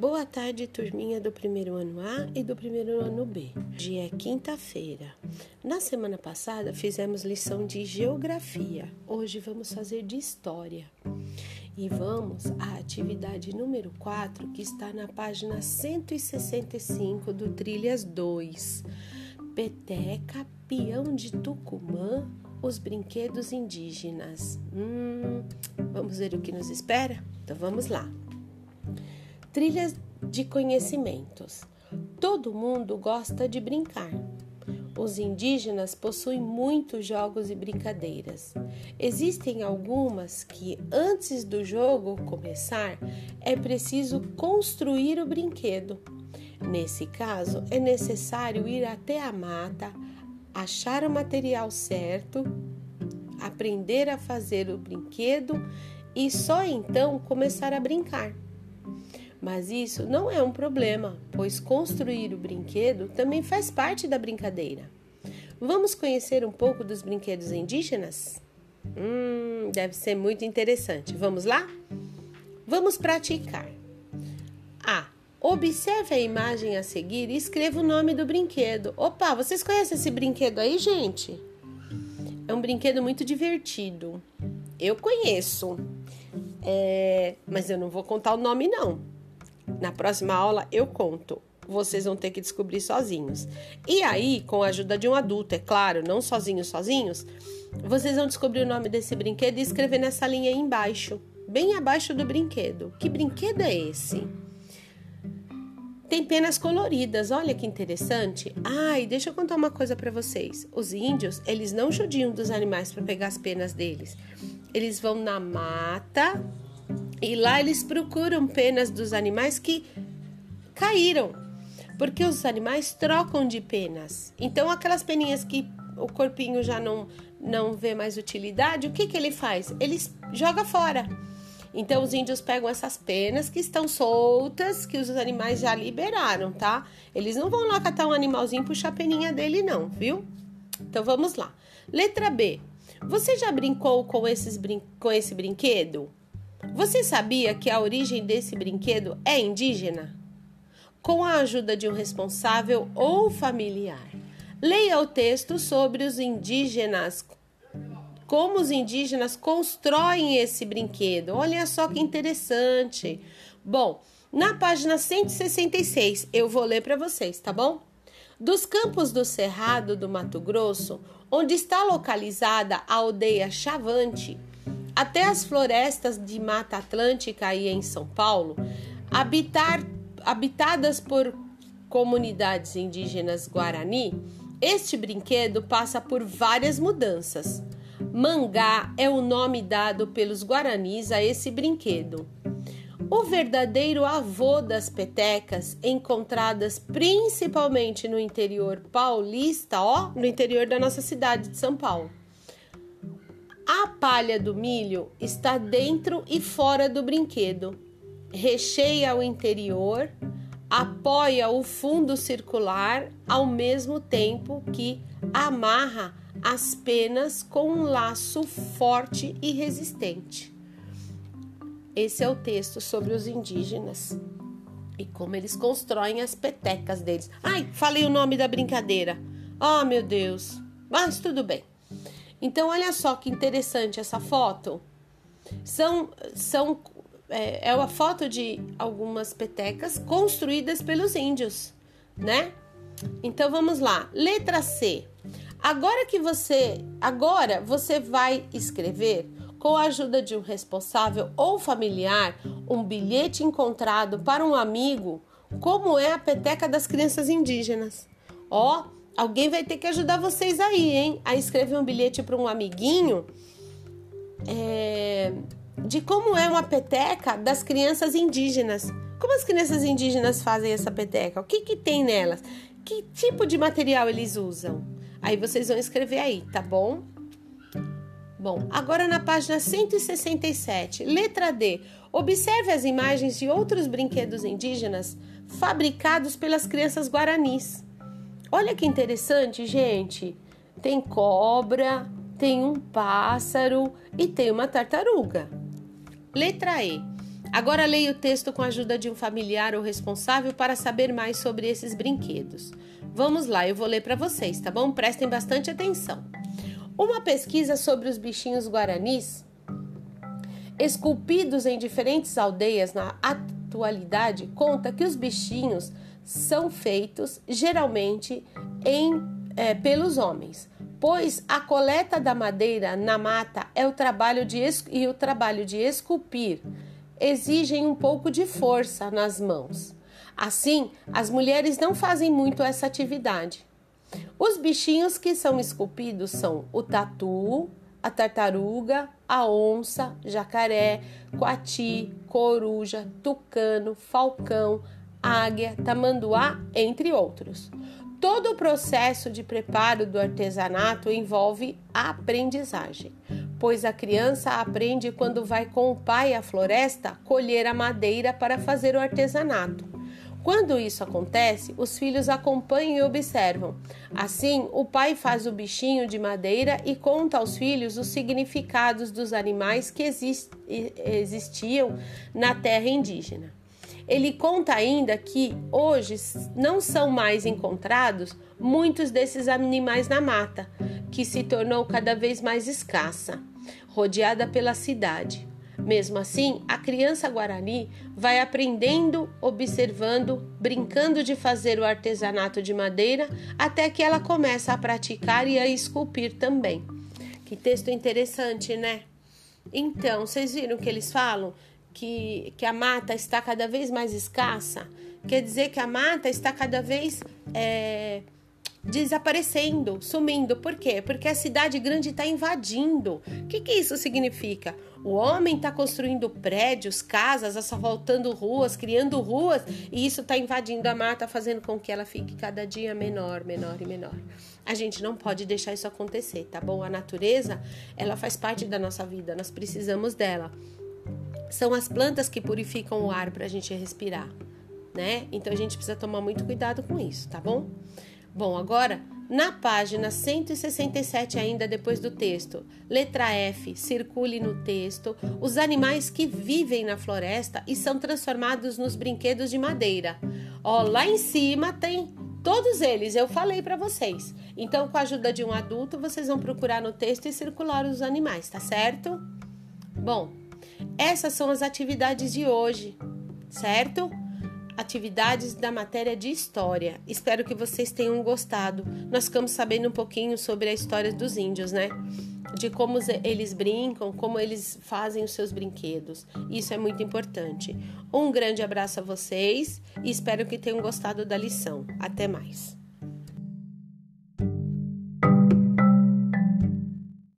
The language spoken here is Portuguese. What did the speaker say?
Boa tarde, turminha do primeiro ano A e do primeiro ano B. Dia é quinta-feira. Na semana passada fizemos lição de geografia. Hoje vamos fazer de história. E vamos à atividade número 4, que está na página 165 do Trilhas 2. Peteca, peão de Tucumã, os brinquedos indígenas. Hum, vamos ver o que nos espera? Então vamos lá. Trilhas de conhecimentos. Todo mundo gosta de brincar. Os indígenas possuem muitos jogos e brincadeiras. Existem algumas que, antes do jogo começar, é preciso construir o brinquedo. Nesse caso, é necessário ir até a mata, achar o material certo, aprender a fazer o brinquedo e só então começar a brincar. Mas isso não é um problema, pois construir o brinquedo também faz parte da brincadeira. Vamos conhecer um pouco dos brinquedos indígenas? Hum, deve ser muito interessante. Vamos lá? Vamos praticar. A. Observe a imagem a seguir e escreva o nome do brinquedo. Opa, vocês conhecem esse brinquedo aí, gente? É um brinquedo muito divertido. Eu conheço, é, mas eu não vou contar o nome, não. Na próxima aula eu conto. Vocês vão ter que descobrir sozinhos. E aí, com a ajuda de um adulto, é claro, não sozinhos, sozinhos, vocês vão descobrir o nome desse brinquedo e escrever nessa linha aí embaixo, bem abaixo do brinquedo. Que brinquedo é esse? Tem penas coloridas, olha que interessante. Ai, deixa eu contar uma coisa para vocês. Os índios, eles não judiam dos animais para pegar as penas deles. Eles vão na mata, e lá eles procuram penas dos animais que caíram, porque os animais trocam de penas. Então, aquelas peninhas que o corpinho já não, não vê mais utilidade, o que, que ele faz? Ele joga fora. Então, os índios pegam essas penas que estão soltas, que os animais já liberaram, tá? Eles não vão lá catar um animalzinho e puxar a peninha dele, não, viu? Então, vamos lá. Letra B. Você já brincou com, esses brin com esse brinquedo? Você sabia que a origem desse brinquedo é indígena? Com a ajuda de um responsável ou familiar, leia o texto sobre os indígenas, como os indígenas constroem esse brinquedo. Olha só que interessante. Bom, na página 166, eu vou ler para vocês, tá bom? Dos campos do Cerrado do Mato Grosso, onde está localizada a aldeia Chavante, até as florestas de Mata Atlântica e em São Paulo, habitar, habitadas por comunidades indígenas Guarani, este brinquedo passa por várias mudanças. Mangá é o nome dado pelos guaranis a esse brinquedo. O verdadeiro avô das petecas, encontradas principalmente no interior paulista, ó, no interior da nossa cidade de São Paulo. A palha do milho está dentro e fora do brinquedo. Recheia o interior, apoia o fundo circular ao mesmo tempo que amarra as penas com um laço forte e resistente. Esse é o texto sobre os indígenas e como eles constroem as petecas deles. Ai, falei o nome da brincadeira. Oh, meu Deus. Mas tudo bem. Então, olha só que interessante essa foto. São, são é, é uma foto de algumas petecas construídas pelos índios, né? Então vamos lá. Letra C. Agora que você, agora você vai escrever com a ajuda de um responsável ou familiar um bilhete encontrado para um amigo, como é a peteca das crianças indígenas. Ó, Alguém vai ter que ajudar vocês aí, hein? A escrever um bilhete para um amiguinho é, de como é uma peteca das crianças indígenas. Como as crianças indígenas fazem essa peteca? O que, que tem nelas? Que tipo de material eles usam? Aí vocês vão escrever aí, tá bom? Bom, agora na página 167, letra D. Observe as imagens de outros brinquedos indígenas fabricados pelas crianças guaranis. Olha que interessante, gente. Tem cobra, tem um pássaro e tem uma tartaruga. Letra E. Agora leia o texto com a ajuda de um familiar ou responsável para saber mais sobre esses brinquedos. Vamos lá, eu vou ler para vocês, tá bom? Prestem bastante atenção. Uma pesquisa sobre os bichinhos guaranis, esculpidos em diferentes aldeias na atualidade, conta que os bichinhos são feitos geralmente em, é, pelos homens, pois a coleta da madeira na mata é o trabalho de e o trabalho de esculpir exigem um pouco de força nas mãos. Assim, as mulheres não fazem muito essa atividade. Os bichinhos que são esculpidos são o tatu, a tartaruga, a onça, jacaré, coati, coruja, tucano, falcão, águia, tamanduá, entre outros. Todo o processo de preparo do artesanato envolve aprendizagem pois a criança aprende quando vai com o pai à floresta colher a madeira para fazer o artesanato. Quando isso acontece, os filhos acompanham e observam. Assim, o pai faz o bichinho de madeira e conta aos filhos os significados dos animais que existiam na terra indígena. Ele conta ainda que hoje não são mais encontrados muitos desses animais na mata, que se tornou cada vez mais escassa rodeada pela cidade. Mesmo assim, a criança guarani vai aprendendo, observando, brincando de fazer o artesanato de madeira até que ela começa a praticar e a esculpir também. Que texto interessante, né? Então, vocês viram que eles falam que, que a mata está cada vez mais escassa? Quer dizer que a mata está cada vez. É, desaparecendo, sumindo. Por quê? Porque a cidade grande está invadindo. O que, que isso significa? O homem está construindo prédios, casas, asfaltando ruas, criando ruas, e isso está invadindo a mata, fazendo com que ela fique cada dia menor, menor e menor. A gente não pode deixar isso acontecer, tá bom? A natureza, ela faz parte da nossa vida, nós precisamos dela. São as plantas que purificam o ar para a gente respirar, né? Então a gente precisa tomar muito cuidado com isso, tá bom? Bom, agora na página 167, ainda depois do texto, letra F, circule no texto os animais que vivem na floresta e são transformados nos brinquedos de madeira. Ó, lá em cima tem todos eles, eu falei para vocês. Então, com a ajuda de um adulto, vocês vão procurar no texto e circular os animais, tá certo? Bom, essas são as atividades de hoje, certo? atividades da matéria de história. Espero que vocês tenham gostado. Nós ficamos sabendo um pouquinho sobre a história dos índios, né? De como eles brincam, como eles fazem os seus brinquedos. Isso é muito importante. Um grande abraço a vocês e espero que tenham gostado da lição. Até mais.